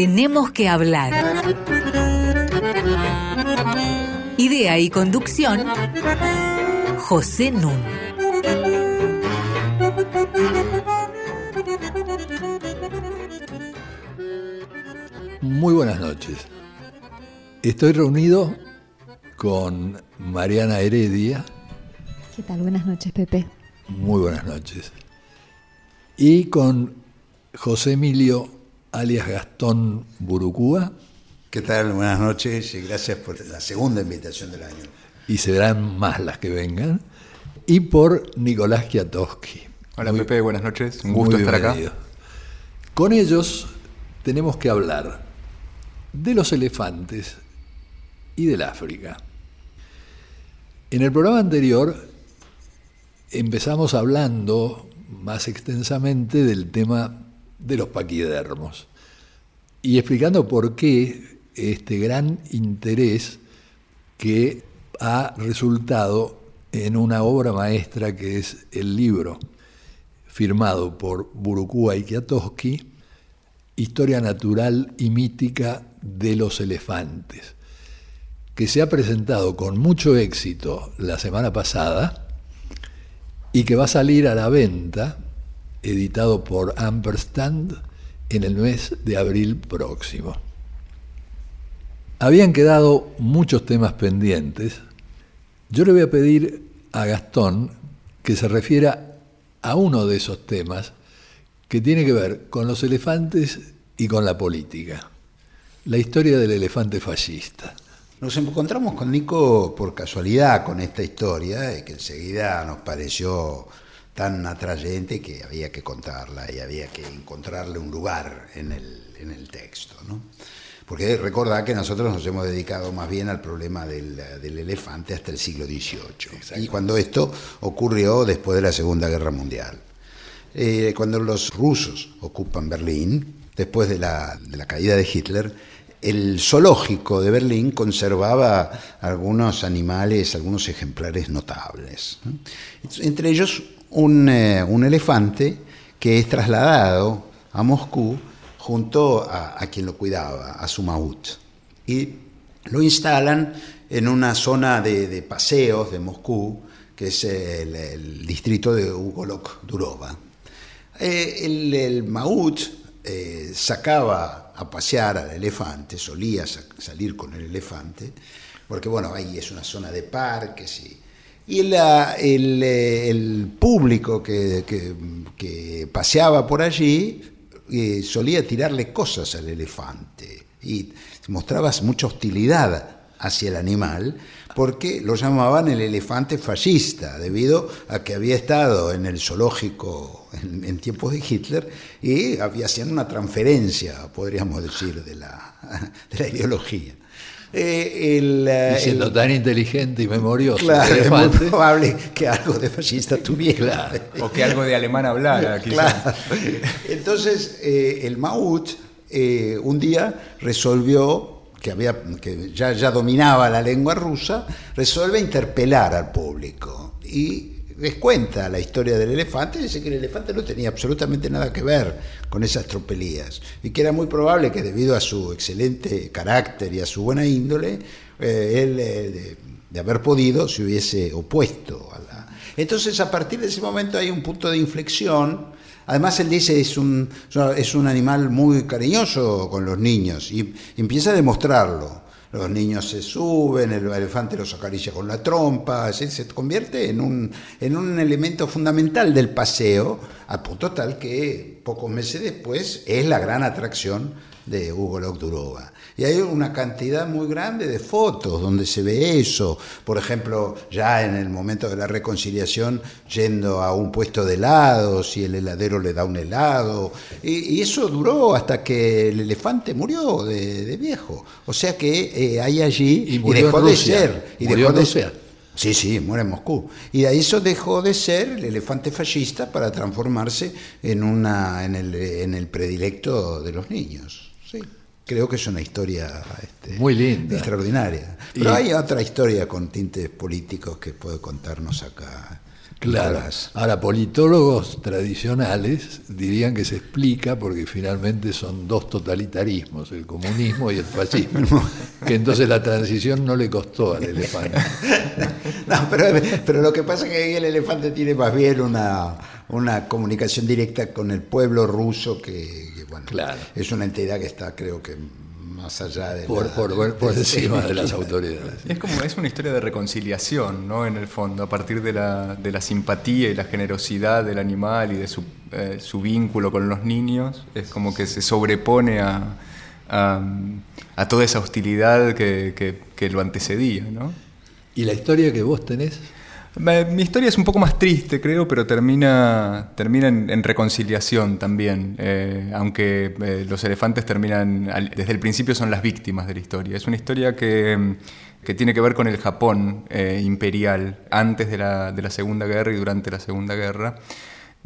Tenemos que hablar. Idea y conducción, José Nun. Muy buenas noches. Estoy reunido con Mariana Heredia. ¿Qué tal? Buenas noches, Pepe. Muy buenas noches. Y con José Emilio, alias Gastón Burucúa. ¿Qué tal? Buenas noches y gracias por la segunda invitación del año. Y serán más las que vengan. Y por Nicolás Kiatowski. Hola Pepe, buenas noches. Un gusto estar acá. Con ellos tenemos que hablar de los elefantes y del África. En el programa anterior empezamos hablando más extensamente del tema de los paquidermos. Y explicando por qué este gran interés que ha resultado en una obra maestra que es el libro firmado por Burucúa y Kiatowski, Historia Natural y Mítica de los Elefantes, que se ha presentado con mucho éxito la semana pasada y que va a salir a la venta, editado por Ampersand, en el mes de abril próximo. Habían quedado muchos temas pendientes. Yo le voy a pedir a Gastón que se refiera a uno de esos temas que tiene que ver con los elefantes y con la política. La historia del elefante fascista. Nos encontramos con Nico por casualidad con esta historia que enseguida nos pareció tan atrayente que había que contarla y había que encontrarle un lugar en el, texto. ¿no? Porque recordad que nosotros nos hemos dedicado más bien al problema del, elefante hasta el siglo XVIII. Y cuando esto ocurrió después de la Segunda Guerra Mundial. Eh, cuando los rusos ocupan Berlín, después de la, de la caída de Hitler, el zoológico de Berlín conservaba algunos animales, algunos ejemplares notables. Entre ellos eh, un, elefante que es trasladado a Moscú junto a, quien lo cuidaba, a su maut. Y lo instalan en una zona de, paseos de Moscú, que es el, distrito de Ugolok Durova. Eh, el, el maut eh, sacaba a pasear al elefante, solía salir con el elefante, porque bueno, ahí es una zona de parques y, y el, público que, paseaba por allí eh, solía tirarle cosas al elefante y mostraba mucha hostilidad hacia el animal porque lo llamaban el elefante fascista, debido a que había estado en el zoológico en, tiempos de Hitler y había, hacían una transferencia, podríamos decir, de la, ideología. Eh, el, eh, siendo tan inteligente y memorioso. Claro, es muy probable que algo de fascista tuviera. O que algo de alemán hablara, quizás. Entonces, eh, el Maut un día resolvió que, había, que ya, ya dominaba la lengua rusa, resuelve interpelar al público y les cuenta la historia del elefante dice que el elefante no tenía absolutamente nada que ver con esas tropelías y que era muy probable que debido a su excelente carácter y a su buena índole, eh, él eh, de, haber podido se hubiese opuesto a la... Entonces a partir de ese momento hay un punto de inflexión Además, él dice es un, es un animal muy cariñoso con los niños y empieza a demostrarlo. Los niños se suben, el elefante los acaricia con la trompa, se, convierte en un, en un elemento fundamental del paseo, a punto tal que pocos meses después es la gran atracción de Hugo Locdurova. Y hay una cantidad muy grande de fotos donde se ve eso. Por ejemplo, ya en el momento de la reconciliación, yendo a un puesto de helados y el heladero le da un helado. Y, eso duró hasta que el elefante murió de, viejo. O sea que eh, hay allí y, dejó de ser. Y dejó de ser. Sí, sí, muere en Moscú. Y de eso dejó de ser el elefante fascista para transformarse en, una, en, el, en el predilecto de los niños. Sí creo que es una historia este, muy linda, extraordinaria. Pero hay otra historia con tintes políticos que puede contarnos acá Claro. Ahora, politólogos tradicionales dirían que se explica porque finalmente son dos totalitarismos, el comunismo y el fascismo, que entonces la transición no le costó al elefante. no, pero, lo que pasa es que ahí el elefante tiene más bien una, una comunicación directa con el pueblo ruso que, bueno, es una entidad que está, creo que más allá de por, por, encima de las autoridades. Es como es una historia de reconciliación, ¿no? En el fondo, a partir de la, de la simpatía y la generosidad del animal y de su, eh, su vínculo con los niños, es como que se sobrepone a, a, toda esa hostilidad que, que, que lo antecedía, ¿no? ¿Y la historia que vos tenés? Mi historia es un poco más triste, creo, pero termina, termina en, reconciliación también, eh, aunque eh, los elefantes terminan, desde el principio son las víctimas de la historia. Es una historia que, que tiene que ver con el Japón eh, imperial, antes de la, de la Segunda Guerra y durante la Segunda Guerra,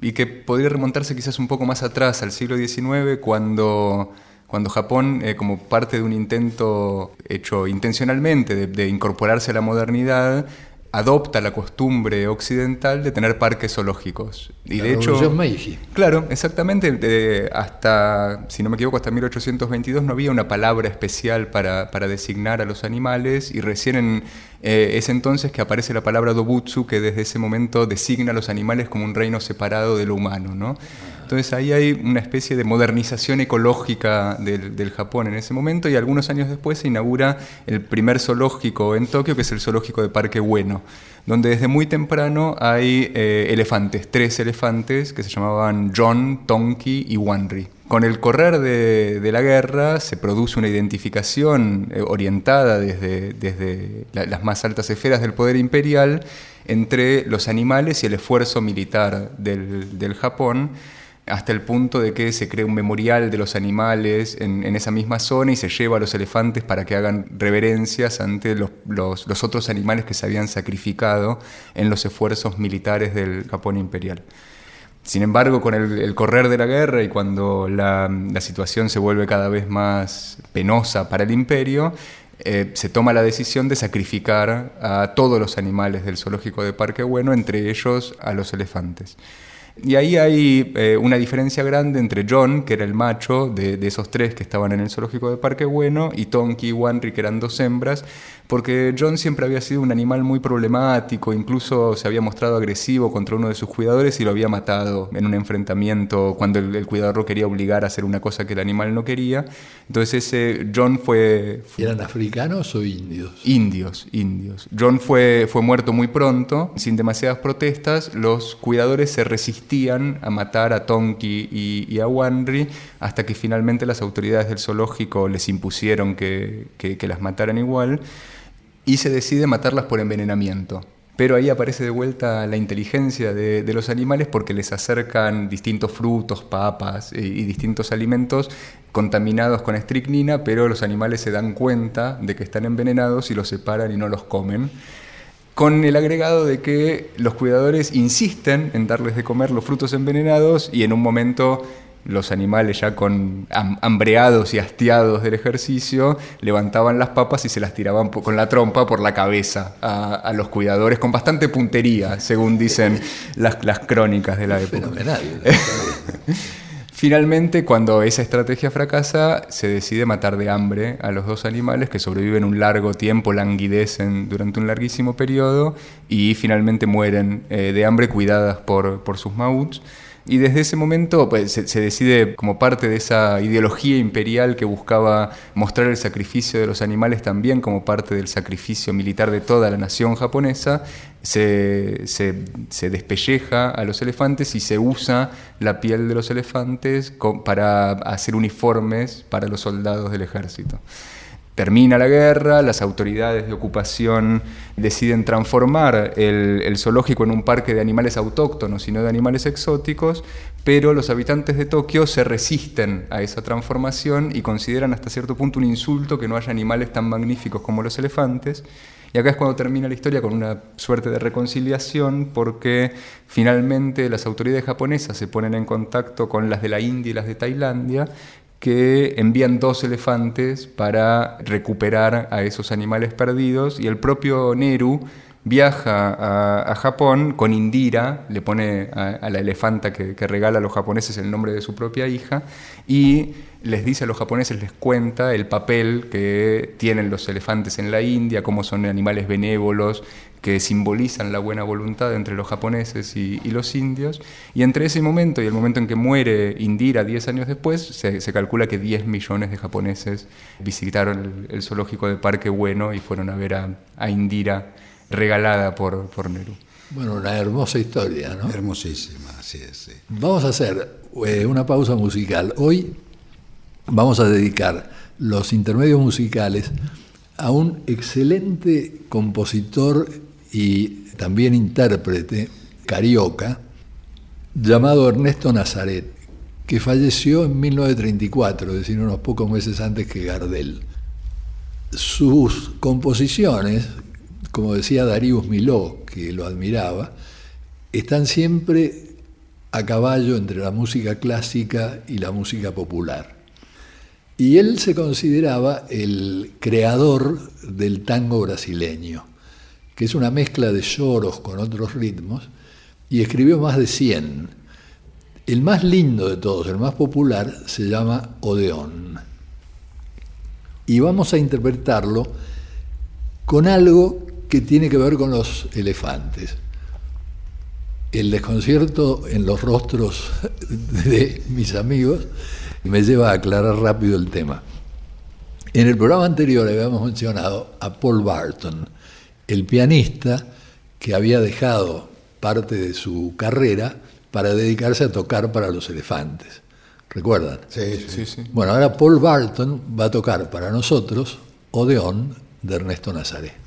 y que podría remontarse quizás un poco más atrás, al siglo XIX, cuando cuando Japón, como parte de un intento hecho intencionalmente de, de, incorporarse a la modernidad, adopta la costumbre occidental de tener parques zoológicos. Y de hecho, Meiji. claro, exactamente, hasta, si no me equivoco, hasta 1822 no había una palabra especial para, para designar a los animales y recién en eh, es entonces que aparece la palabra Dobutsu, que desde ese momento designa a los animales como un reino separado de lo humano. ¿no? Entonces ahí hay una especie de modernización ecológica del, Japón en ese momento y algunos años después se inaugura el primer zoológico en Tokio, que es el zoológico de Parque Bueno, donde desde muy temprano hay eh, elefantes, tres elefantes que se llamaban John, Tonki y Wanri. Con el correr de, la guerra se produce una identificación eh, orientada desde, desde las más altas esferas del poder imperial entre los animales y el esfuerzo militar del, Japón, hasta el punto de que se crea un memorial de los animales en, esa misma zona y se lleva a los elefantes para que hagan reverencias ante los, otros animales que se habían sacrificado en los esfuerzos militares del Japón imperial. Sin embargo, con el, correr de la guerra y cuando la, situación se vuelve cada vez más penosa para el imperio, eh, se toma la decisión de sacrificar a todos los animales del zoológico de Parque Bueno, entre ellos a los elefantes. Y ahí hay eh, una diferencia grande entre John, que era el macho de, esos tres que estaban en el zoológico de Parque Bueno, y Tonki y Wanri, que eran dos hembras, porque John siempre había sido un animal muy problemático, incluso se había mostrado agresivo contra uno de sus cuidadores y lo había matado en un enfrentamiento cuando el, cuidador lo quería obligar a hacer una cosa que el animal no quería. Entonces ese John fue... ¿Eran africanos o indios? Indios, indios. John fue, fue muerto muy pronto, sin demasiadas protestas. Los cuidadores se resistían a matar a Tonki y, a Wanri hasta que finalmente las autoridades del zoológico les impusieron que, que las mataran igual y se decide matarlas por envenenamiento. Pero ahí aparece de vuelta la inteligencia de, los animales porque les acercan distintos frutos, papas y, y, distintos alimentos contaminados con estricnina, pero los animales se dan cuenta de que están envenenados y los separan y no los comen. Con el agregado de que los cuidadores insisten en darles de comer los frutos envenenados y en un momento los animales ya con hambreados y hastiados del ejercicio, levantaban las papas y se las tiraban con la trompa por la cabeza a, los cuidadores, con bastante puntería, según dicen las, crónicas de la época. Finalmente, cuando esa estrategia fracasa, se decide matar de hambre a los dos animales que sobreviven un largo tiempo, languidecen durante un larguísimo periodo y finalmente mueren eh, de hambre cuidadas por, por sus mauts. Y desde ese momento pues, se, decide, como parte de esa ideología imperial que buscaba mostrar el sacrificio de los animales también como parte del sacrificio militar de toda la nación japonesa, se, se, despelleja a los elefantes y se usa la piel de los elefantes para hacer uniformes para los soldados del ejército. Termina la guerra, las autoridades de ocupación deciden transformar el, zoológico en un parque de animales autóctonos y no de animales exóticos, pero los habitantes de Tokio se resisten a esa transformación y consideran hasta cierto punto un insulto que no haya animales tan magníficos como los elefantes. Y acá es cuando termina la historia con una suerte de reconciliación porque finalmente las autoridades japonesas se ponen en contacto con las de la India y las de Tailandia que envían dos elefantes para recuperar a esos animales perdidos y el propio Neru viaja a, Japón con Indira, le pone a, la elefanta que, regala a los japoneses el nombre de su propia hija, y les dice a los japoneses, les cuenta el papel que tienen los elefantes en la India, cómo son animales benévolos, que simbolizan la buena voluntad entre los japoneses y, los indios. Y entre ese momento y el momento en que muere Indira 10 años después, se, calcula que 10 millones de japoneses visitaron el, zoológico de Parque Bueno y fueron a ver a, Indira regalada por, por. Bueno, una hermosa historia, ¿no? Hermosísima, sí, sí. Vamos a hacer eh, una pausa musical. Hoy vamos a dedicar los intermedios musicales a un excelente compositor y también intérprete carioca llamado Ernesto Nazaret, que falleció en 1934, es decir, unos pocos meses antes que Gardel. Sus composiciones, como decía Darius Miló, que lo admiraba, están siempre a caballo entre la música clásica y la música popular. Y él se consideraba el creador del tango brasileño que es una mezcla de lloros con otros ritmos, y escribió más de 100. El más lindo de todos, el más popular, se llama Odeón. Y vamos a interpretarlo con algo que tiene que ver con los elefantes. El desconcierto en los rostros de mis amigos me lleva a aclarar rápido el tema. En el programa anterior habíamos mencionado a Paul Barton, el pianista que había dejado parte de su carrera para dedicarse a tocar para los elefantes. ¿Recuerdan? Sí, sí, sí. Bueno, ahora Paul Barton va a tocar para nosotros Odeón de Ernesto Nazaret.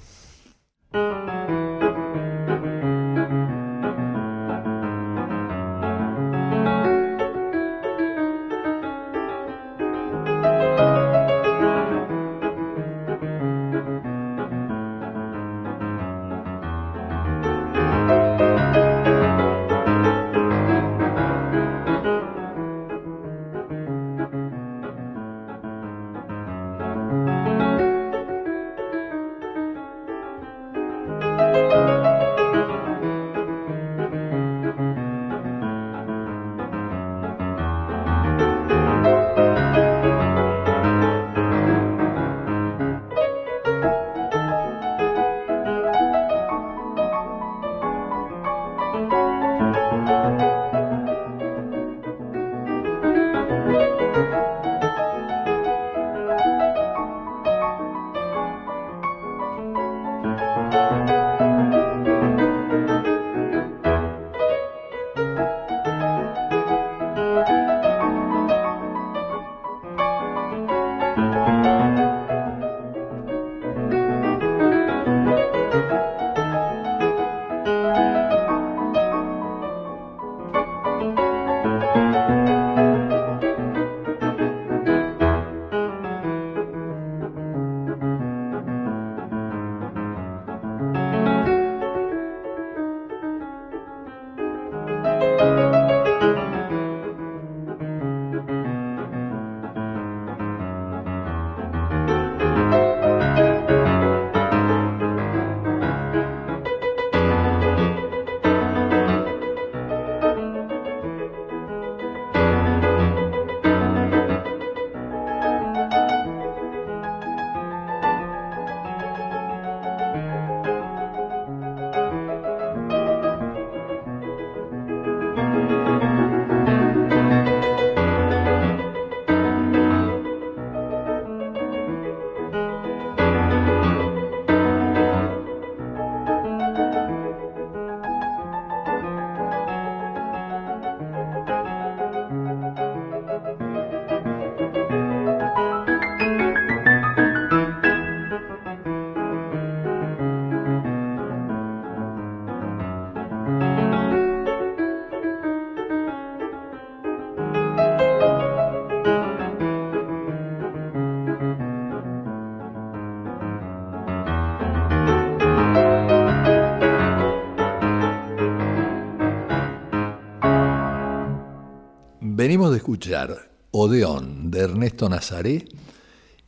escuchar Odeón de Ernesto Nazaré,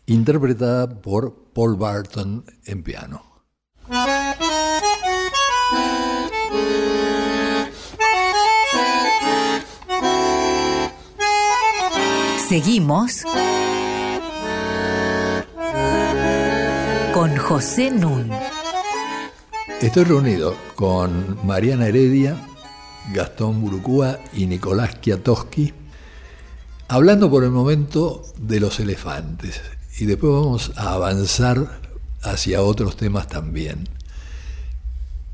interpretada por Paul Barton en piano. Seguimos con José Nun. Estoy reunido con Mariana Heredia, Gastón Burucúa y Nicolás Kiatoski hablando por el momento de los elefantes. Y después vamos a avanzar hacia otros temas también.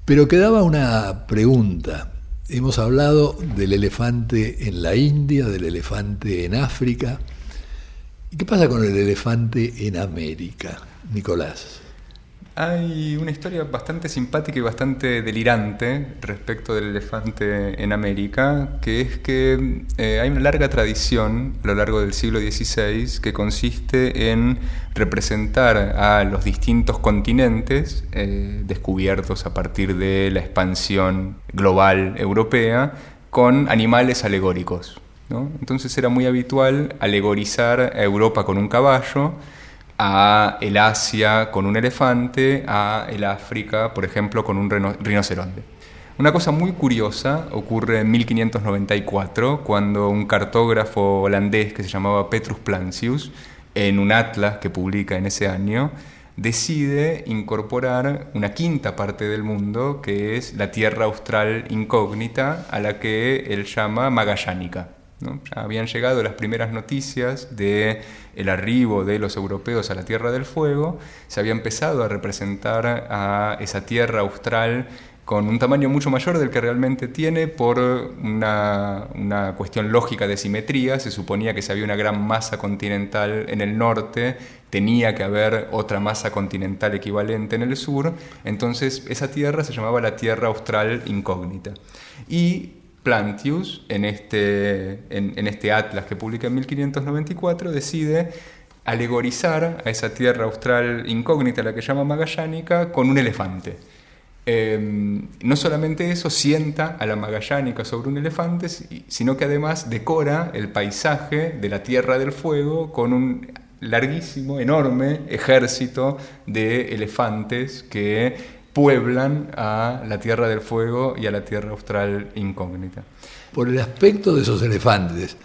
Pero quedaba una pregunta. Hemos hablado del elefante en la India, del elefante en África. ¿Y qué pasa con el elefante en América, Nicolás? Hay una historia bastante simpática y bastante delirante respecto del elefante en América, que es que eh, hay una larga tradición a lo largo del siglo XVI que consiste en representar a los distintos continentes eh, descubiertos a partir de la expansión global europea con animales alegóricos. Entonces era muy habitual alegorizar a Europa con un caballo, a el Asia con un elefante, a el África, por ejemplo, con un rinoceronte. Una cosa muy curiosa ocurre en 1594, cuando un cartógrafo holandés que se llamaba Petrus Plancius, en un atlas que publica en ese año, decide incorporar una quinta parte del mundo, que es la Tierra Austral incógnita, a la que él llama Magallánica. Habían llegado las primeras noticias de el arribo de los europeos a la Tierra del Fuego, se había empezado a representar a esa Tierra austral con un tamaño mucho mayor del que realmente tiene por una, una, cuestión lógica de simetría. Se suponía que si había una gran masa continental en el norte, tenía que haber otra masa continental equivalente en el sur. Entonces esa tierra se llamaba la Tierra Austral Incógnita. Y Plantius, en este, en, este atlas que publica en 1594, decide alegorizar a esa tierra austral incógnita, la que llama Magallánica, con un elefante. Em, no solamente eso, sienta a la Magallánica sobre un elefante, sino que además decora el paisaje de la Tierra del Fuego con un larguísimo, enorme ejército de elefantes que pueblan a la Tierra del Fuego y a la Tierra Austral incógnita. Por el aspecto de esos elefantes,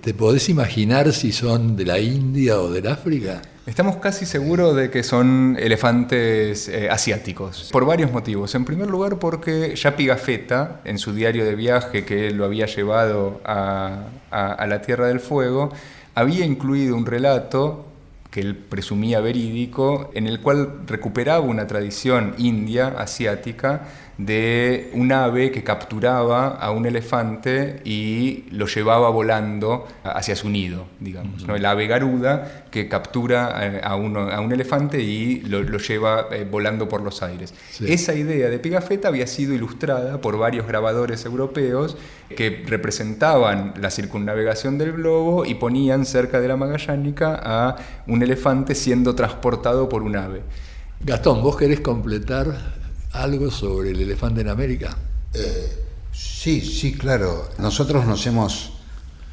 ¿te podés imaginar si son de la India o del África? Estamos casi seguros de que son elefantes eh, asiáticos, por varios motivos. En primer lugar, porque ya Pigafetta, en su diario de viaje que lo había llevado a la Tierra del Fuego, había incluido un relato que él presumía verídico, en el cual recuperaba una tradición india, asiática, de un ave que capturaba a un elefante y lo llevaba volando hacia su nido, digamos. ¿no? El ave garuda que captura eh, a, uno, a un elefante y lo, lleva eh, volando por los aires. Esa idea de Pigafetta había sido ilustrada por varios grabadores europeos que representaban la circunnavegación del globo y ponían cerca de la Magallánica a un elefante siendo transportado por un ave. Gastón, ¿vos querés completar algo sobre el elefante en América? Eh, sí, sí, claro. Nosotros nos hemos,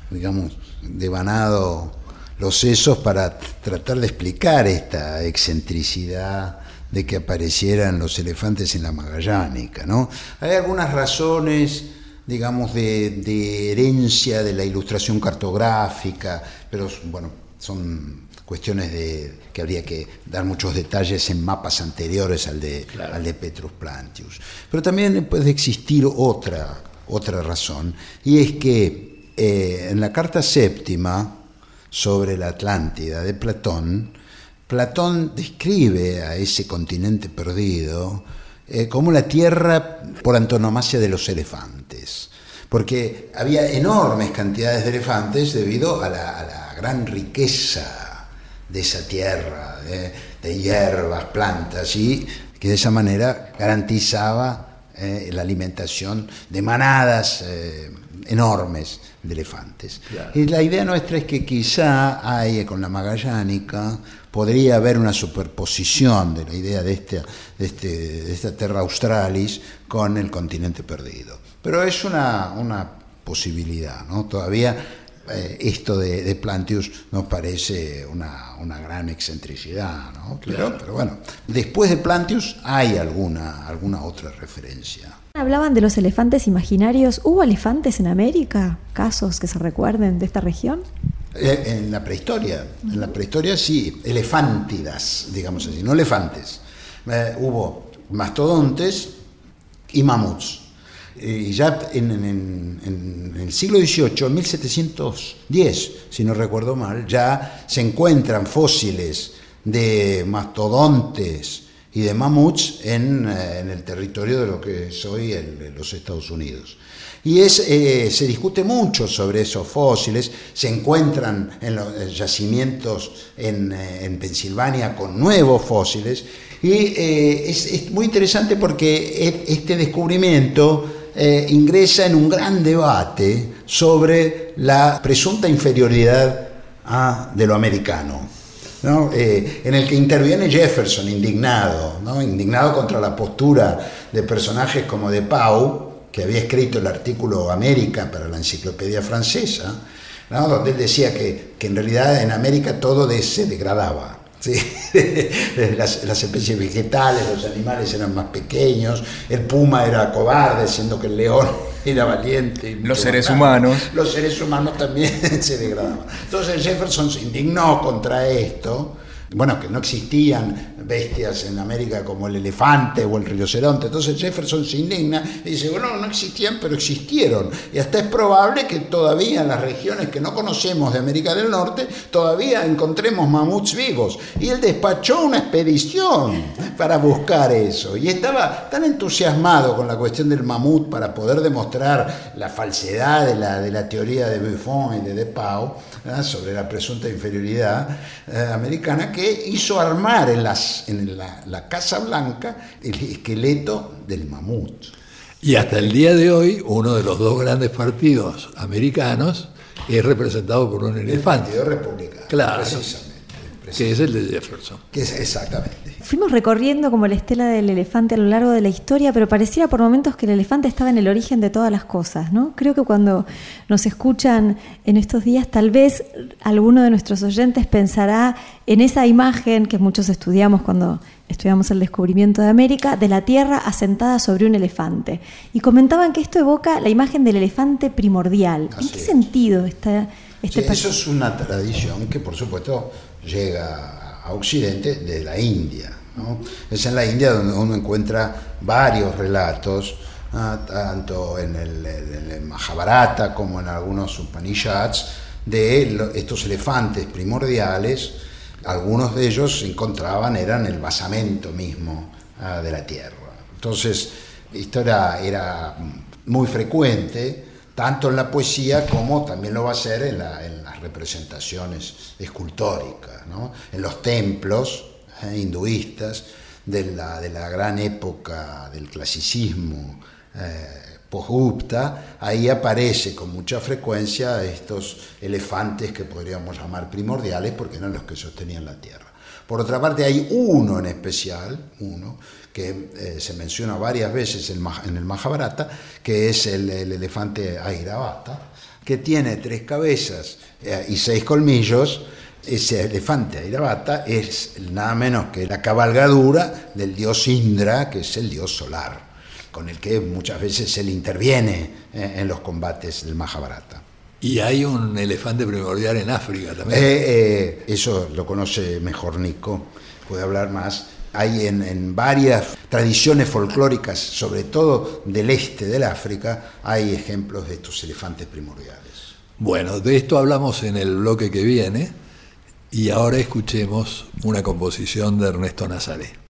digamos, devanado los sesos para tratar de explicar esta excentricidad de que aparecieran los elefantes en la Magallánica, ¿no? Hay algunas razones, digamos, de, de herencia de la ilustración cartográfica, pero bueno, son cuestiones de que habría que dar muchos detalles en mapas anteriores al de, al de Petrus Plantius. Pero también puede existir otra, otra razón, y es que eh, en la carta séptima sobre la Atlántida de Platón, Platón describe a ese continente perdido eh, como la tierra por antonomasia de los elefantes, porque había enormes cantidades de elefantes debido a la, a la gran riqueza de esa tierra, de, hierbas, plantas, y que de esa manera garantizaba eh, la alimentación de manadas eh, enormes de elefantes. Y la idea nuestra es que quizá hay con la Magallánica podría haber una superposición de la idea de, este, de, este, de esta Terra Australis con el continente perdido. Pero es una, una posibilidad, ¿no? Todavía eh, esto de, Plantius nos parece una, gran excentricidad, ¿no? Pero, bueno, después de Plantius hay alguna, alguna otra referencia. Hablaban de los elefantes imaginarios. ¿Hubo elefantes en América? ¿Casos que se recuerden de esta región? Eh, En la prehistoria, en la prehistoria sí, elefántidas, digamos así, no elefantes. Eh, hubo mastodontes y mamuts. Y ya en, el siglo XVIII, en 1710, si no recuerdo mal, ya se encuentran fósiles de mastodontes y de mamuts en, eh, el territorio de lo que es hoy los Estados Unidos. Y eh, se discute mucho sobre esos fósiles, se encuentran en los eh, yacimientos en, eh, en Pensilvania con nuevos fósiles, y eh, es, es muy interesante porque e- este descubrimiento eh, ingresa en un gran debate sobre la presunta inferioridad ah, de lo americano. ¿no? Eh, en el que interviene Jefferson, indignado, indignado contra la postura de personajes como De Pau, que había escrito el artículo América para la enciclopedia francesa, donde él decía que, que en realidad en América todo de- se degradaba. ¿Sí? las, las especies vegetales, los animales eran más pequeños, el puma era cobarde, siendo que el león era valiente. y Los seres humanos. los seres humanos también se degradaban. Entonces Jefferson se indignó contra esto. Bueno, que no existían bestias en América como el elefante o el rinoceronte. Entonces Jefferson se indigna y dice, bueno, no existían, pero existieron. Y hasta es probable que todavía en las regiones que no conocemos de América del Norte, todavía encontremos mamuts vivos. Y él despachó una expedición para buscar eso. Y estaba tan entusiasmado con la cuestión del mamut para poder demostrar la falsedad de la, de la teoría de Buffon y de De Pau ¿verdad? sobre la presunta inferioridad eh, americana que hizo armar en, las, en la, la Casa Blanca el esqueleto del mamut. Y hasta el día de hoy, uno de los dos grandes partidos americanos es representado por un El elefante, Partido Republicano. Claro. Que es el de Jefferson. Que es exactamente. Fuimos recorriendo como la estela del elefante a lo largo de la historia, pero pareciera por momentos que el elefante estaba en el origen de todas las cosas, ¿no? Creo que cuando nos escuchan en estos días, tal vez alguno de nuestros oyentes pensará en esa imagen que muchos estudiamos cuando estudiamos el descubrimiento de América, de la Tierra asentada sobre un elefante. Y comentaban que esto evoca la imagen del elefante primordial. ¿En qué es. sentido está este Sí, eso es una tradición que por supuesto llega a Occidente de la India. ¿no? Es en la India donde uno encuentra varios relatos, ah, tanto en el, en el Mahabharata como en algunos Upanishads, de estos elefantes primordiales. Algunos de ellos se encontraban, eran el basamento mismo ah, de la tierra. Entonces, esto era, era muy frecuente, tanto en la poesía como también lo va a ser en, la- en representaciones escultóricas, en los templos eh, hinduistas de la, de la gran época del clasicismo eh, post-Gupta, ahí aparece con mucha frecuencia estos elefantes que podríamos llamar primordiales porque eran los que sostenían la tierra. Por otra parte, hay uno en especial, uno, que eh, se menciona varias veces en el Mahabharata, que es el, el elefante Airavata, que tiene tres cabezas eh, y seis colmillos. Ese elefante Airavata es nada menos que la cabalgadura del dios Indra, que es el dios solar, con el que muchas veces él interviene eh, en los combates del Mahabharata. Y hay un elefante primordial en África también. Eh, eh, eso lo conoce mejor Nico, puede hablar más. Hay en, varias tradiciones folclóricas, sobre todo del este del África, hay ejemplos de estos elefantes primordiales. Bueno, de esto hablamos en el bloque que viene y ahora escuchemos una composición de Ernesto Nazaré.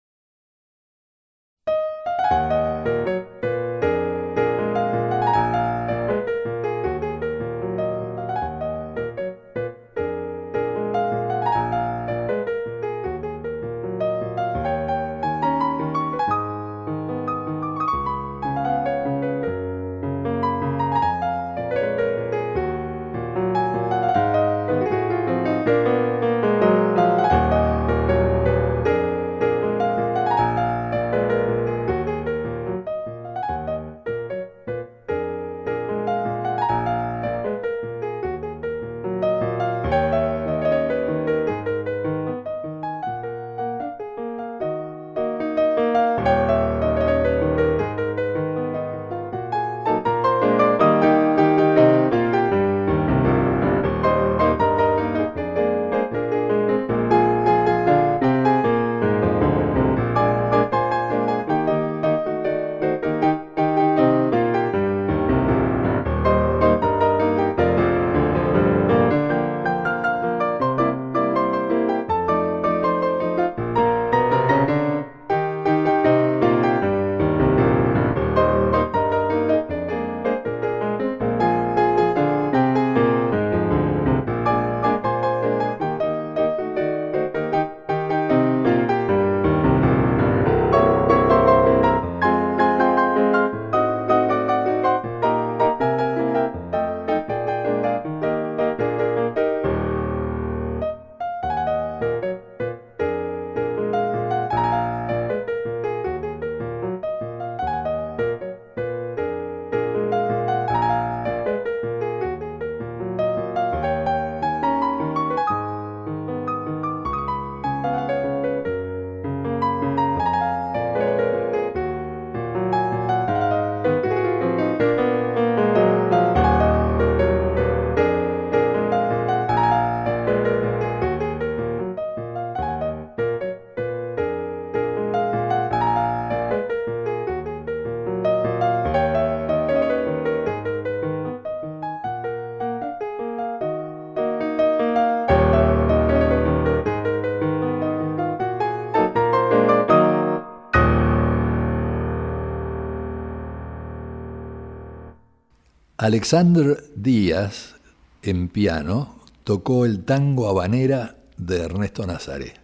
Alexander Díaz, en piano, tocó el tango habanera de Ernesto Nazaré.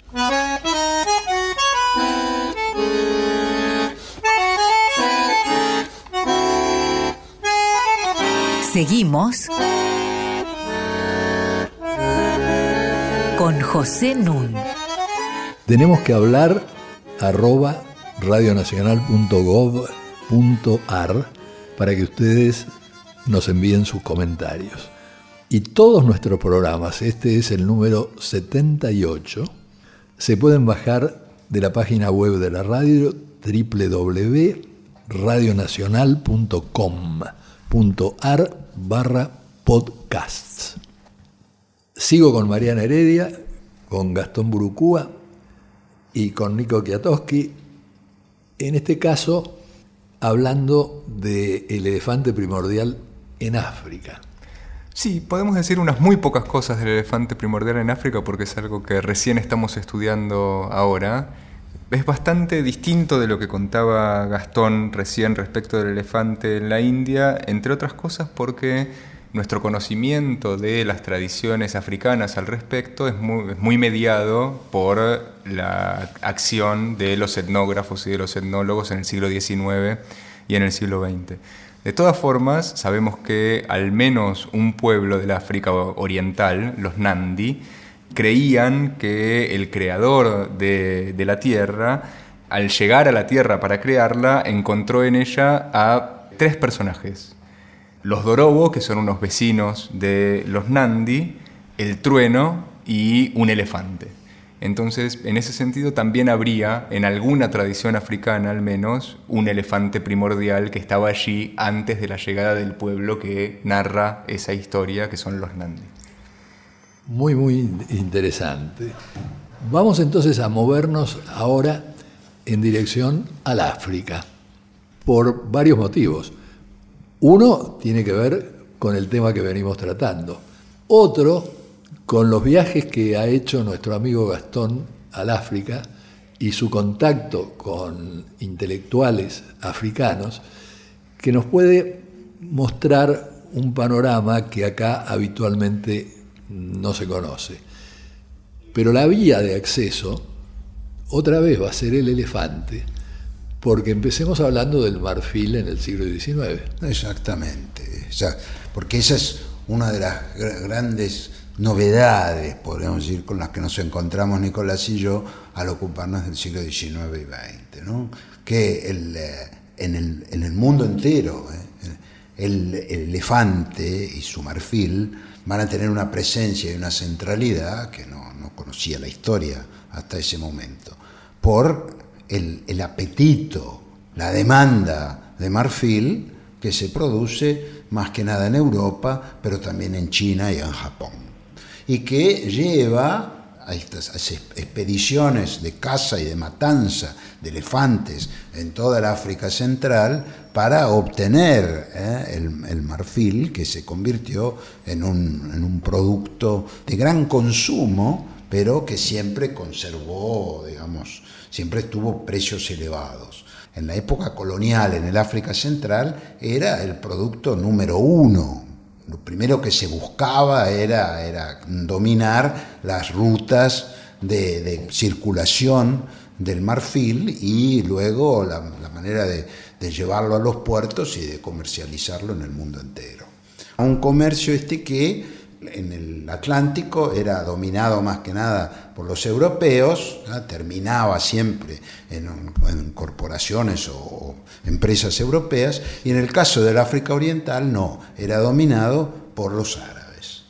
Seguimos con José Nun. Tenemos que hablar arroba radionacional.gov.ar para que ustedes nos envíen sus comentarios. Y todos nuestros programas, este es el número 78, se pueden bajar de la página web de la radio www.radionacional.com.ar barra podcasts. Sigo con Mariana Heredia, con Gastón Burucúa y con Nico Kiatowski, en este caso hablando del elefante primordial en África. Sí, podemos decir unas muy pocas cosas del elefante primordial en África porque es algo que recién estamos estudiando ahora. Es bastante distinto de lo que contaba Gastón recién respecto del elefante en la India, entre otras cosas porque nuestro conocimiento de las tradiciones africanas al respecto es muy, mediado por la acción de los etnógrafos y de los etnólogos en el siglo XIX y en el siglo XX. De todas formas, sabemos que al menos un pueblo del África Oriental, los Nandi, creían que el creador de, la Tierra, al llegar a la Tierra para crearla, encontró en ella a tres personajes. Los Dorobo, que son unos vecinos de los Nandi, el trueno y un elefante. Entonces, en ese sentido, también habría, en alguna tradición africana al menos, un elefante primordial que estaba allí antes de la llegada del pueblo que narra esa historia, que son los Nandi. Muy, muy interesante. Vamos entonces a movernos ahora en dirección al África, por varios motivos. Uno tiene que ver con el tema que venimos tratando. Otro con los viajes que ha hecho nuestro amigo Gastón al África y su contacto con intelectuales africanos, que nos puede mostrar un panorama que acá habitualmente no se conoce. Pero la vía de acceso, otra vez va a ser el elefante, porque empecemos hablando del marfil en el siglo XIX. Exactamente, porque esa es una de las grandes novedades, podríamos decir, con las que nos encontramos Nicolás y yo al ocuparnos del siglo XIX y XX, que eh, en, el, en, el, mundo entero ¿eh? el, el, elefante y su marfil van a tener una presencia y una centralidad que no, no conocía la historia hasta ese momento, por el apetito, la demanda de marfil que se produce más que nada en Europa, pero también en China y en Japón y que lleva a estas expediciones de caza y de matanza de elefantes en toda el África Central para obtener eh, el, marfil que se convirtió en un, en un producto de gran consumo, pero que siempre conservó, digamos, siempre tuvo precios elevados. En la época colonial en el África Central era el producto número uno lo primero que se buscaba era, era dominar las rutas de, circulación del marfil y luego la, manera de, de, llevarlo a los puertos y de comercializarlo en el mundo entero. Un comercio este que en el Atlántico era dominado más que nada por los europeos, terminaba siempre en, corporaciones o, empresas europeas, y en el caso del África Oriental no, era dominado por los árabes.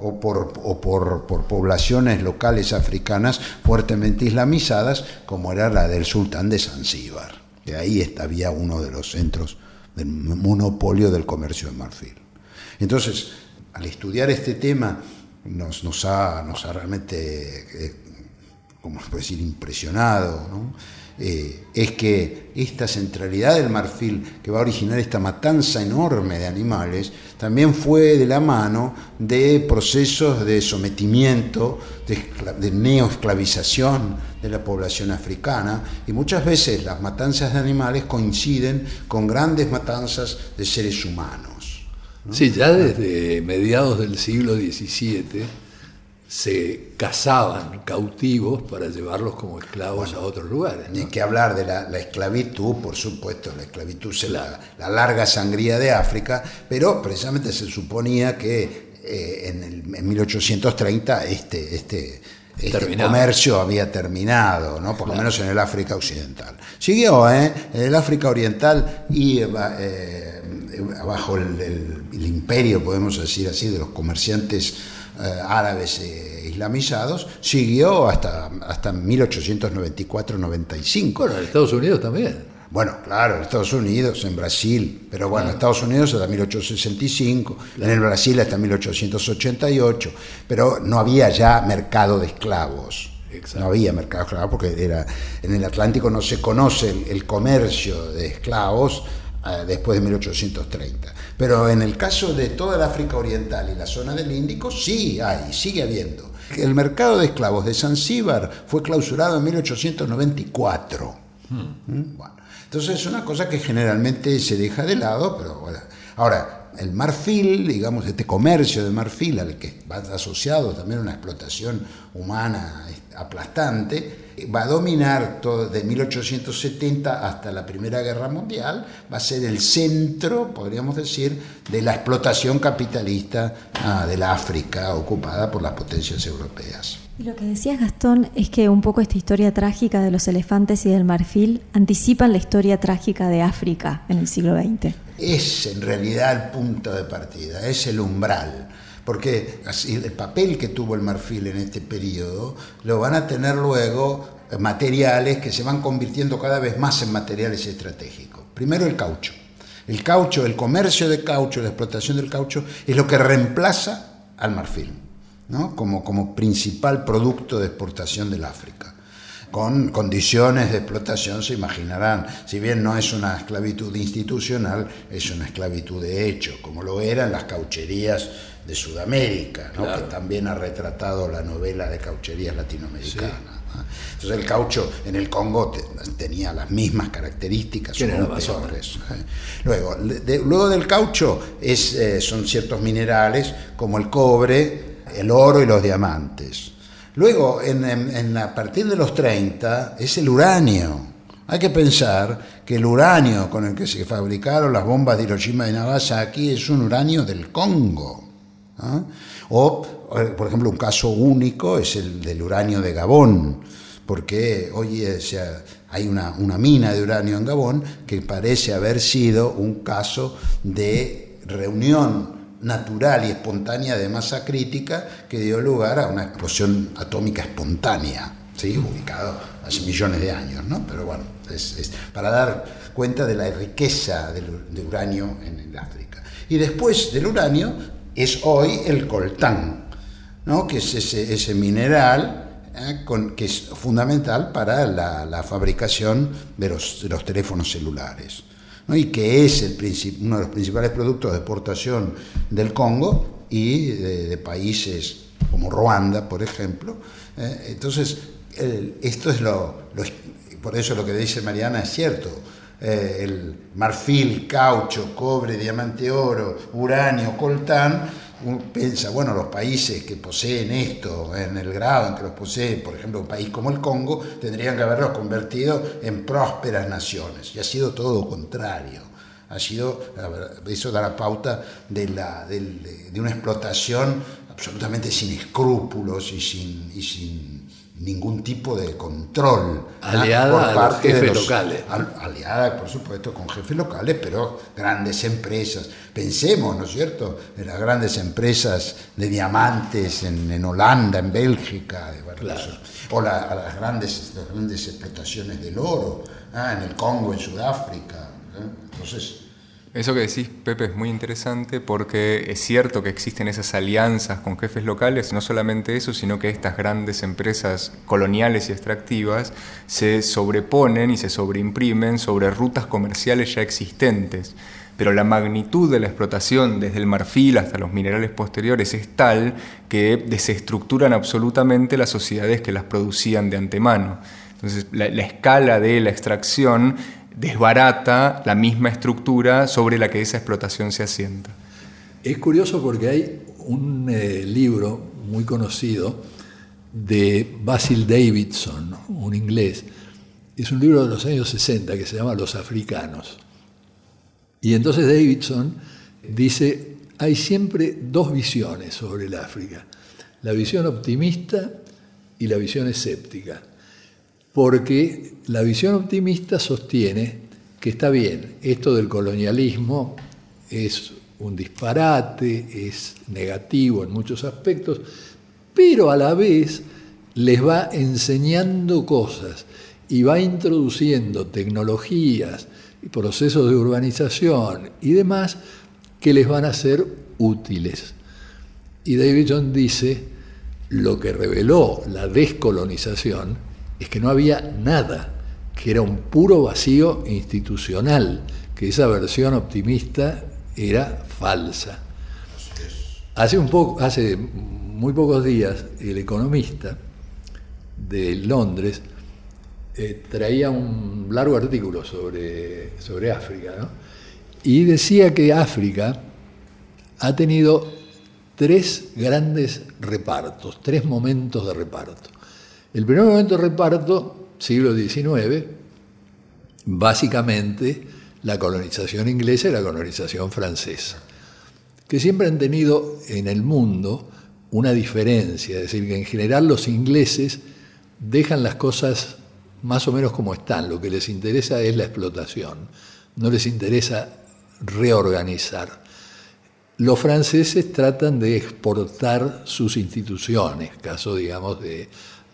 O, por, por, poblaciones locales africanas fuertemente islamizadas, como era la del sultán de Zanzíbar. que ahí había uno de los centros del monopolio del comercio de marfil. Entonces, al estudiar este tema nos, ha, nos ha realmente, eh, como se puede decir, impresionado, eh, es que esta centralidad del marfil que va a originar esta matanza enorme de animales también fue de la mano de procesos de sometimiento, de, de neoesclavización de la población africana y muchas veces las matanzas de animales coinciden con grandes matanzas de seres humanos. Sí, ya desde mediados del siglo XVII se cazaban cautivos para llevarlos como esclavos a otros lugares. Ni que hablar de la, esclavitud, por supuesto, la esclavitud es la, larga sangría de África, pero precisamente se suponía que eh, en, el, 1830 este, este, este comercio había terminado, ¿no? por lo menos en el África Occidental. Siguió, ¿eh? En el África Oriental y eh, bajo el, imperio, podemos decir así, de los comerciantes eh, árabes e islamizados, siguió hasta, hasta 1894-95. Bueno, en Estados Unidos también. Bueno, claro, en Estados Unidos, en Brasil, pero bueno, en Estados Unidos hasta 1865, en el Brasil hasta 1888, pero no había ya mercado de esclavos. No había mercado de esclavos porque era, en el Atlántico no se conoce el, comercio de esclavos después de 1830. Pero en el caso de toda el África Oriental y la zona del Índico, sí hay, sigue habiendo. El mercado de esclavos de Zanzíbar fue clausurado en 1894. Hmm. ¿Mm? Bueno, entonces es una cosa que generalmente se deja de lado, pero bueno. Ahora, el marfil, digamos, este comercio de marfil al que va asociado también una explotación humana aplastante, va a dominar todo de 1870 hasta la Primera Guerra Mundial, va a ser el centro, podríamos decir, de la explotación capitalista ah, del África ocupada por las potencias europeas. Y lo que decías, Gastón, es que un poco esta historia trágica de los elefantes y del marfil anticipan la historia trágica de África en el siglo XX. Es en realidad el punto de partida, es el umbral, porque el papel que tuvo el marfil en este periodo lo van a tener luego materiales que se van convirtiendo cada vez más en materiales estratégicos. Primero el caucho. El caucho, el comercio de caucho, la explotación del caucho es lo que reemplaza al marfil como, como principal producto de exportación del África con condiciones de explotación, se imaginarán, si bien no es una esclavitud institucional, es una esclavitud de hecho, como lo eran las caucherías de Sudamérica, que también ha retratado la novela de caucherías latinoamericanas. Entonces el caucho en el Congo tenía las mismas características, son peores. ¿eh? Luego, luego del caucho es, eh, son ciertos minerales como el cobre, el oro y los diamantes. Luego, en, a partir de los 30, es el uranio. Hay que pensar que el uranio con el que se fabricaron las bombas de Hiroshima y Nagasaki es un uranio del Congo. ¿ah? O, por ejemplo, un caso único es el del uranio de Gabón, porque hoy hay una, una mina de uranio en Gabón que parece haber sido un caso de reunión natural y espontánea de masa crítica que dio lugar a una explosión atómica espontánea, ¿sí? ubicado hace millones de años, ¿no? Pero bueno, es, para dar cuenta de la riqueza de uranio en el África. Y después del uranio es hoy el coltán, ¿no? que es ese, mineral ¿eh? que es fundamental para la, fabricación de los, de los teléfonos celulares y que es el uno de los principales productos de exportación del Congo y de, países como Ruanda, por ejemplo. Eh, entonces, esto es lo, por eso lo que dice Mariana es cierto. Eh, el marfil, caucho, cobre, diamante oro, uranio, coltán, uno piensa, bueno, los países que poseen esto en el grado en que los posee, por ejemplo, un país como el Congo, tendrían que haberlos convertido en prósperas naciones. Y ha sido todo contrario. Ha sido, eso da la pauta de, la, de, una explotación absolutamente sin escrúpulos y sin ningún tipo de control aliada por parte a los jefes locales. aliada por supuesto con jefes locales pero grandes empresas. Pensemos no es cierto en las grandes empresas de diamantes en, Holanda en Bélgica o las grandes las grandes explotaciones del oro ¿ah? en el Congo en Sudáfrica entonces eso que decís, Pepe, es muy interesante porque es cierto que existen esas alianzas con jefes locales, no solamente eso, sino que estas grandes empresas coloniales y extractivas se sobreponen y se sobreimprimen sobre rutas comerciales ya existentes. Pero la magnitud de la explotación desde el marfil hasta los minerales posteriores es tal que desestructuran absolutamente las sociedades que las producían de antemano. Entonces, la, la escala de la extracción desbarata la misma estructura sobre la que esa explotación se asienta. Es curioso porque hay un eh, libro muy conocido de Basil Davidson, un inglés. Es un libro de los años 60 que se llama Los Africanos. Y entonces Davidson dice, hay siempre dos visiones sobre el África, la visión optimista y la visión escéptica, porque la visión optimista sostiene que está bien, esto del colonialismo es un disparate, es negativo en muchos aspectos, pero a la vez les va enseñando cosas y va introduciendo tecnologías y procesos de urbanización y demás que les van a ser útiles. Y Davidson dice, lo que reveló la descolonización es que no había nada, que era un puro vacío institucional, que esa versión optimista era falsa. Hace, un poco, hace muy pocos días, el economista de Londres eh, traía un largo artículo sobre, sobre África, ¿no? y decía que África ha tenido tres grandes repartos, tres momentos de reparto. El primer momento de reparto, siglo XIX, básicamente la colonización inglesa y la colonización francesa, que siempre han tenido en el mundo una diferencia, es decir, que en general los ingleses dejan las cosas más o menos como están, lo que les interesa es la explotación, no les interesa reorganizar. Los franceses tratan de exportar sus instituciones, caso digamos de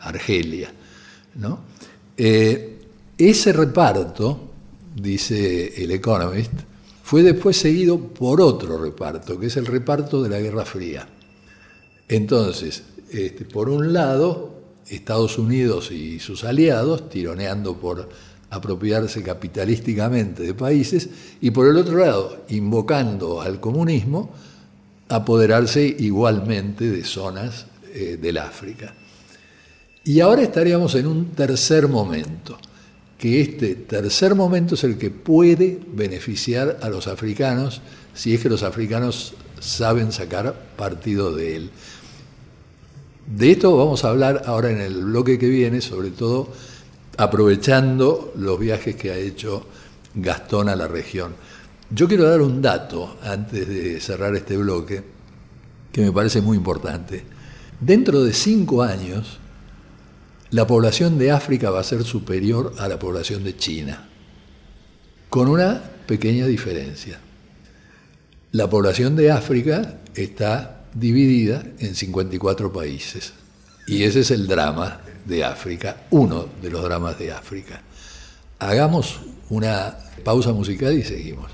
Argelia. ¿no? Eh, ese reparto dice el Economist, fue después seguido por otro reparto, que es el reparto de la Guerra Fría. Entonces, este, por un lado, Estados Unidos y sus aliados tironeando por apropiarse capitalísticamente de países, y por el otro lado, invocando al comunismo, apoderarse igualmente de zonas eh, del África. Y ahora estaríamos en un tercer momento que este tercer momento es el que puede beneficiar a los africanos si es que los africanos saben sacar partido de él. De esto vamos a hablar ahora en el bloque que viene, sobre todo aprovechando los viajes que ha hecho Gastón a la región. Yo quiero dar un dato antes de cerrar este bloque que me parece muy importante. Dentro de cinco años, la población de África va a ser superior a la población de China, con una pequeña diferencia. La población de África está dividida en 54 países y ese es el drama de África, uno de los dramas de África. Hagamos una pausa musical y seguimos.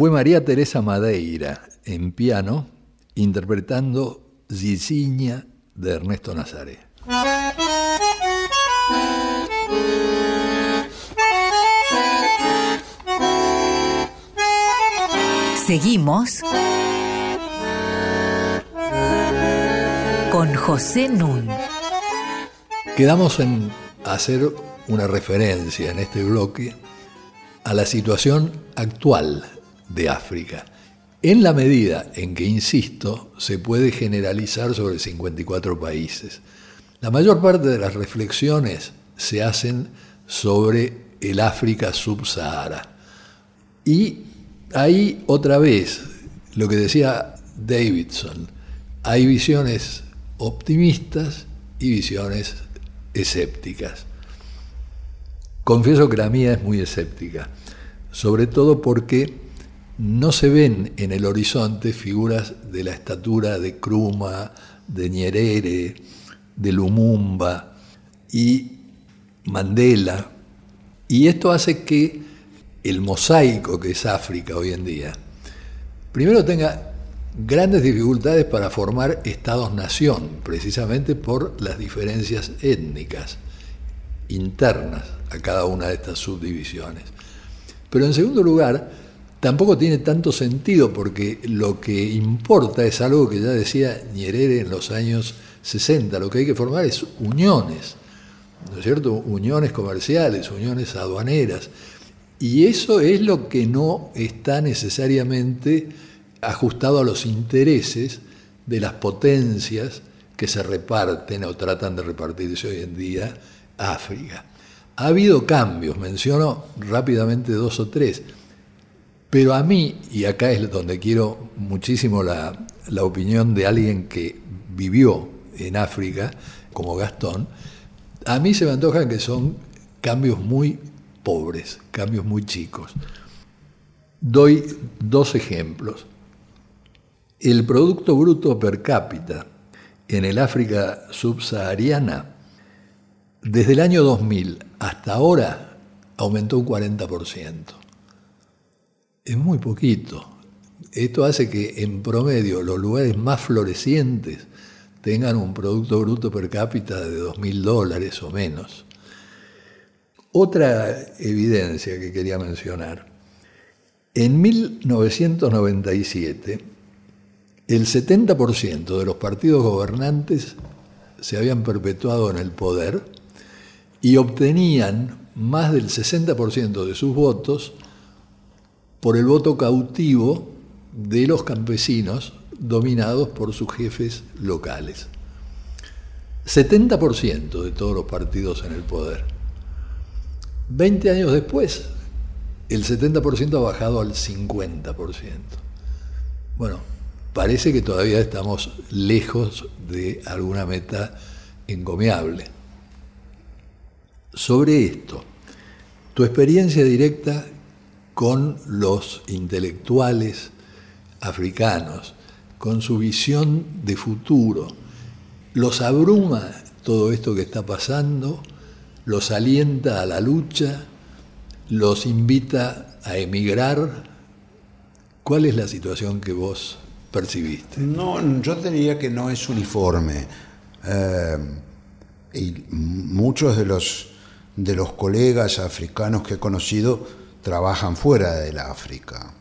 Fue María Teresa Madeira en piano, interpretando Ziciña de Ernesto Nazaré. Seguimos con José Nun. Quedamos en hacer una referencia en este bloque a la situación actual de África, en la medida en que, insisto, se puede generalizar sobre 54 países. La mayor parte de las reflexiones se hacen sobre el África subsahara. Y ahí otra vez, lo que decía Davidson, hay visiones optimistas y visiones escépticas. Confieso que la mía es muy escéptica, sobre todo porque no se ven en el horizonte figuras de la estatura de Kruma, de Nyerere, de Lumumba y Mandela. Y esto hace que el mosaico que es África hoy en día, primero tenga grandes dificultades para formar estados-nación, precisamente por las diferencias étnicas internas a cada una de estas subdivisiones. Pero en segundo lugar, tampoco tiene tanto sentido porque lo que importa es algo que ya decía Nyerere en los años 60, lo que hay que formar es uniones, ¿no es cierto? Uniones comerciales, uniones aduaneras. Y eso es lo que no está necesariamente ajustado a los intereses de las potencias que se reparten o tratan de repartirse hoy en día África. Ha habido cambios, menciono rápidamente dos o tres, pero a mí, y acá es donde quiero muchísimo la, opinión de alguien que vivió en África, como Gastón, a mí se me antojan que son cambios muy pobres, cambios muy chicos. Doy dos ejemplos. El Producto Bruto Per cápita en el África subsahariana, desde el año 2000 hasta ahora, aumentó un 40%. Es muy poquito. Esto hace que en promedio los lugares más florecientes tengan un Producto Bruto Per cápita de 2.000 dólares o menos. Otra evidencia que quería mencionar. En 1997, el 70% de los partidos gobernantes se habían perpetuado en el poder y obtenían más del 60% de sus votos por el voto cautivo de los campesinos dominados por sus jefes locales. 70% de todos los partidos en el poder. 20 años después, el 70% ha bajado al 50%. Bueno, parece que todavía estamos lejos de alguna meta encomiable. Sobre esto, tu experiencia directa con los intelectuales africanos, con su visión de futuro, ¿los abruma todo esto que está pasando? los alienta a la lucha, los invita a emigrar. ¿Cuál es la situación que vos percibiste? No, yo diría que no es uniforme. Eh, y muchos de los, de los colegas africanos que he conocido trabajan fuera de la África.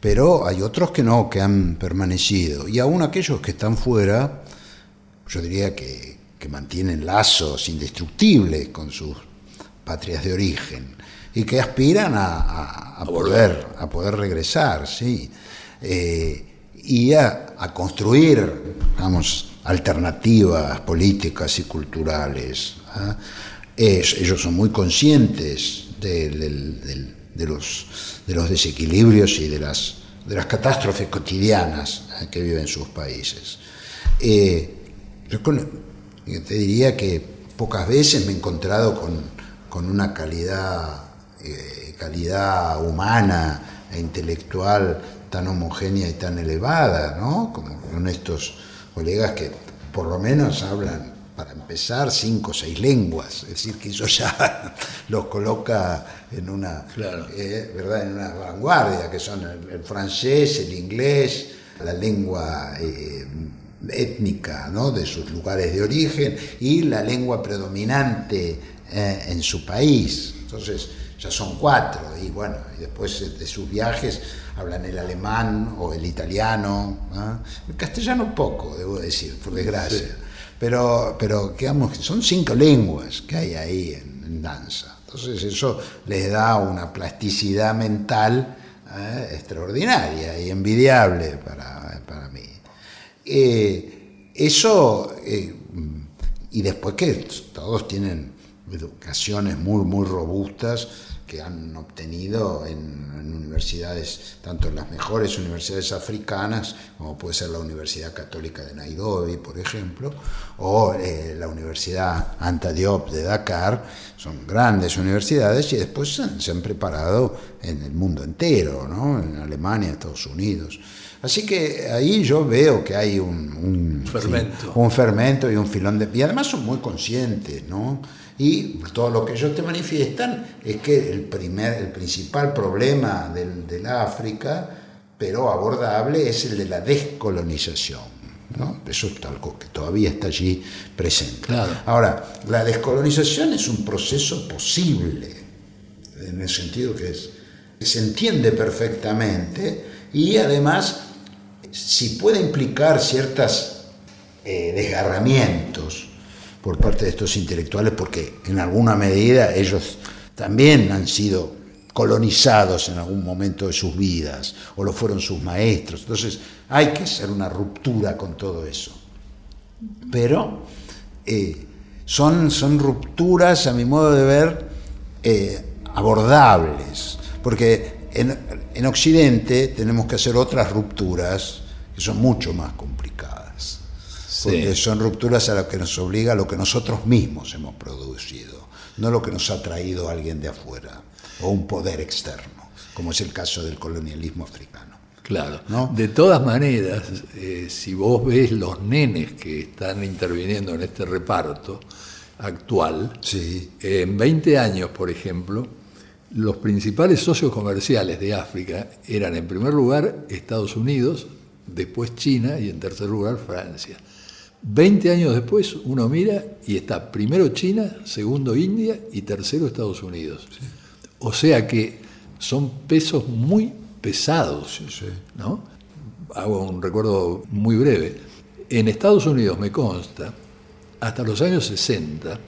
Pero hay otros que no, que han permanecido. Y aún aquellos que están fuera, yo diría que que mantienen lazos indestructibles con sus patrias de origen y que aspiran a, poder, a poder regresar, sí, eh, y a, construir, vamos, alternativas políticas y culturales. ¿ah? ellos son muy conscientes de, los, de los desequilibrios y de las, de las catástrofes cotidianas ¿eh? que viven sus países. Eh, te diría que pocas veces me he encontrado con, una calidad, eh, calidad humana e intelectual tan homogénea y tan elevada, ¿no? Como con estos colegas que por lo menos hablan para empezar, cinco o seis lenguas, es decir, que eso ya los coloca en una, Claro. eh, ¿verdad? en una vanguardia, que son el, el francés, el inglés, la lengua eh, étnica ¿no? de sus lugares de origen y la lengua predominante eh, en su país. Entonces, ya son cuatro, y bueno, y después de sus viajes hablan el alemán o el italiano, el castellano poco, debo decir, por desgracia. Pero, pero digamos, son cinco lenguas que hay ahí en, en danza. Entonces eso les da una plasticidad mental ¿eh? extraordinaria y envidiable para, para mí. Eh, eso, eh, y después que todos tienen educaciones muy, muy robustas que han obtenido en, en, universidades, tanto en las mejores universidades africanas, como puede ser la Universidad Católica de Nairobi, por ejemplo, o eh, la Universidad Anta Diop de Dakar, son grandes universidades y después se han, se han preparado en el mundo entero, ¿no? en Alemania, Estados Unidos. Así que ahí yo veo que hay un, un fermento. Sí, un fermento y un filón de... Y además son muy conscientes, ¿no? Y todo lo que ellos te manifiestan es que el, primer, el principal problema del, del África, pero abordable, es el de la descolonización. ¿no? Eso es algo que todavía está allí presente. Claro. Ahora, la descolonización es un proceso posible, en el sentido que es, se entiende perfectamente y además si puede implicar ciertos eh, desgarramientos por parte de estos intelectuales, porque en alguna medida ellos también han sido colonizados en algún momento de sus vidas, o lo fueron sus maestros. Entonces hay que hacer una ruptura con todo eso. Pero eh, son, son rupturas, a mi modo de ver, eh, abordables, porque en, en Occidente tenemos que hacer otras rupturas que son mucho más complicadas. Porque son rupturas a las que nos obliga lo que nosotros mismos hemos producido, no lo que nos ha traído alguien de afuera o un poder externo, como es el caso del colonialismo africano. Claro. ¿no? De todas maneras, eh, si vos ves los nenes que están interviniendo en este reparto actual, sí. eh, en 20 años, por ejemplo, los principales socios comerciales de África eran, en primer lugar, Estados Unidos, después China y en tercer lugar Francia. Veinte años después uno mira y está primero China, segundo India y tercero Estados Unidos. Sí. O sea que son pesos muy pesados, sí, sí. ¿no? Hago un recuerdo muy breve. En Estados Unidos me consta, hasta los años 60,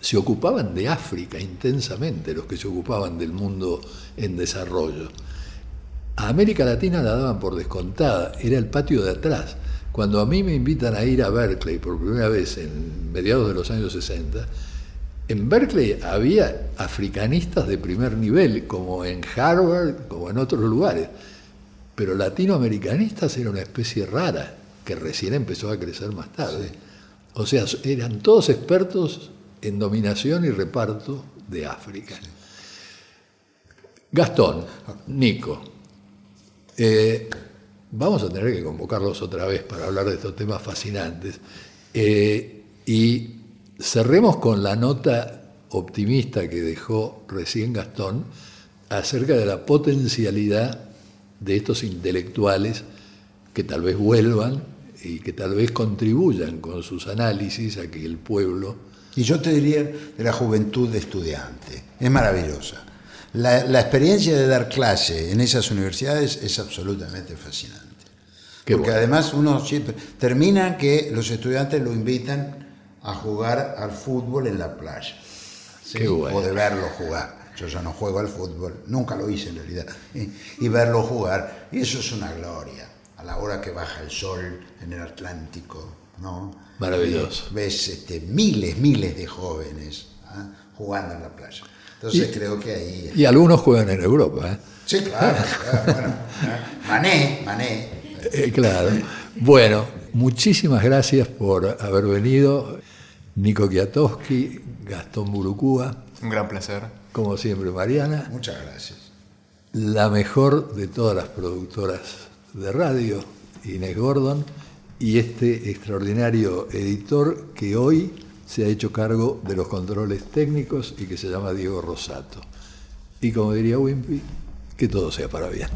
se ocupaban de África intensamente los que se ocupaban del mundo en desarrollo. A América Latina la daban por descontada, era el patio de atrás. Cuando a mí me invitan a ir a Berkeley por primera vez en mediados de los años 60, en Berkeley había africanistas de primer nivel, como en Harvard, como en otros lugares, pero latinoamericanistas era una especie rara, que recién empezó a crecer más tarde. Sí. O sea, eran todos expertos en dominación y reparto de África. Gastón, Nico, eh, vamos a tener que convocarlos otra vez para hablar de estos temas fascinantes. Eh, y cerremos con la nota optimista que dejó recién Gastón acerca de la potencialidad de estos intelectuales que tal vez vuelvan y que tal vez contribuyan con sus análisis a que el pueblo... Y yo te diría de la juventud de estudiante, es maravillosa. La, la, experiencia de dar clase en esas universidades es absolutamente fascinante. Qué Porque bueno. además uno siempre termina que los estudiantes lo invitan a jugar al fútbol en la playa. ¿sí? Bueno. O de verlo jugar. Yo ya no juego al fútbol, nunca lo hice en realidad. Y, y verlo jugar. Y eso es una gloria. A la hora que baja el sol en el Atlántico, ¿no? Maravilloso. Y ves este, miles, miles de jóvenes ¿eh? jugando en la playa. Entonces y, creo que ahí... Y algunos juegan en Europa. ¿eh? Sí, claro. claro bueno, Mané, Mané. Eh, claro. Bueno, muchísimas gracias por haber venido. Nico Kiatowski, Gastón Burucúa. Un gran placer. Como siempre, Mariana. Muchas gracias. La mejor de todas las productoras de radio, Inés Gordon. y este extraordinario editor que hoy se ha hecho cargo de los controles técnicos y que se llama Diego Rosato. Y como diría Wimpy, que todo sea para bien.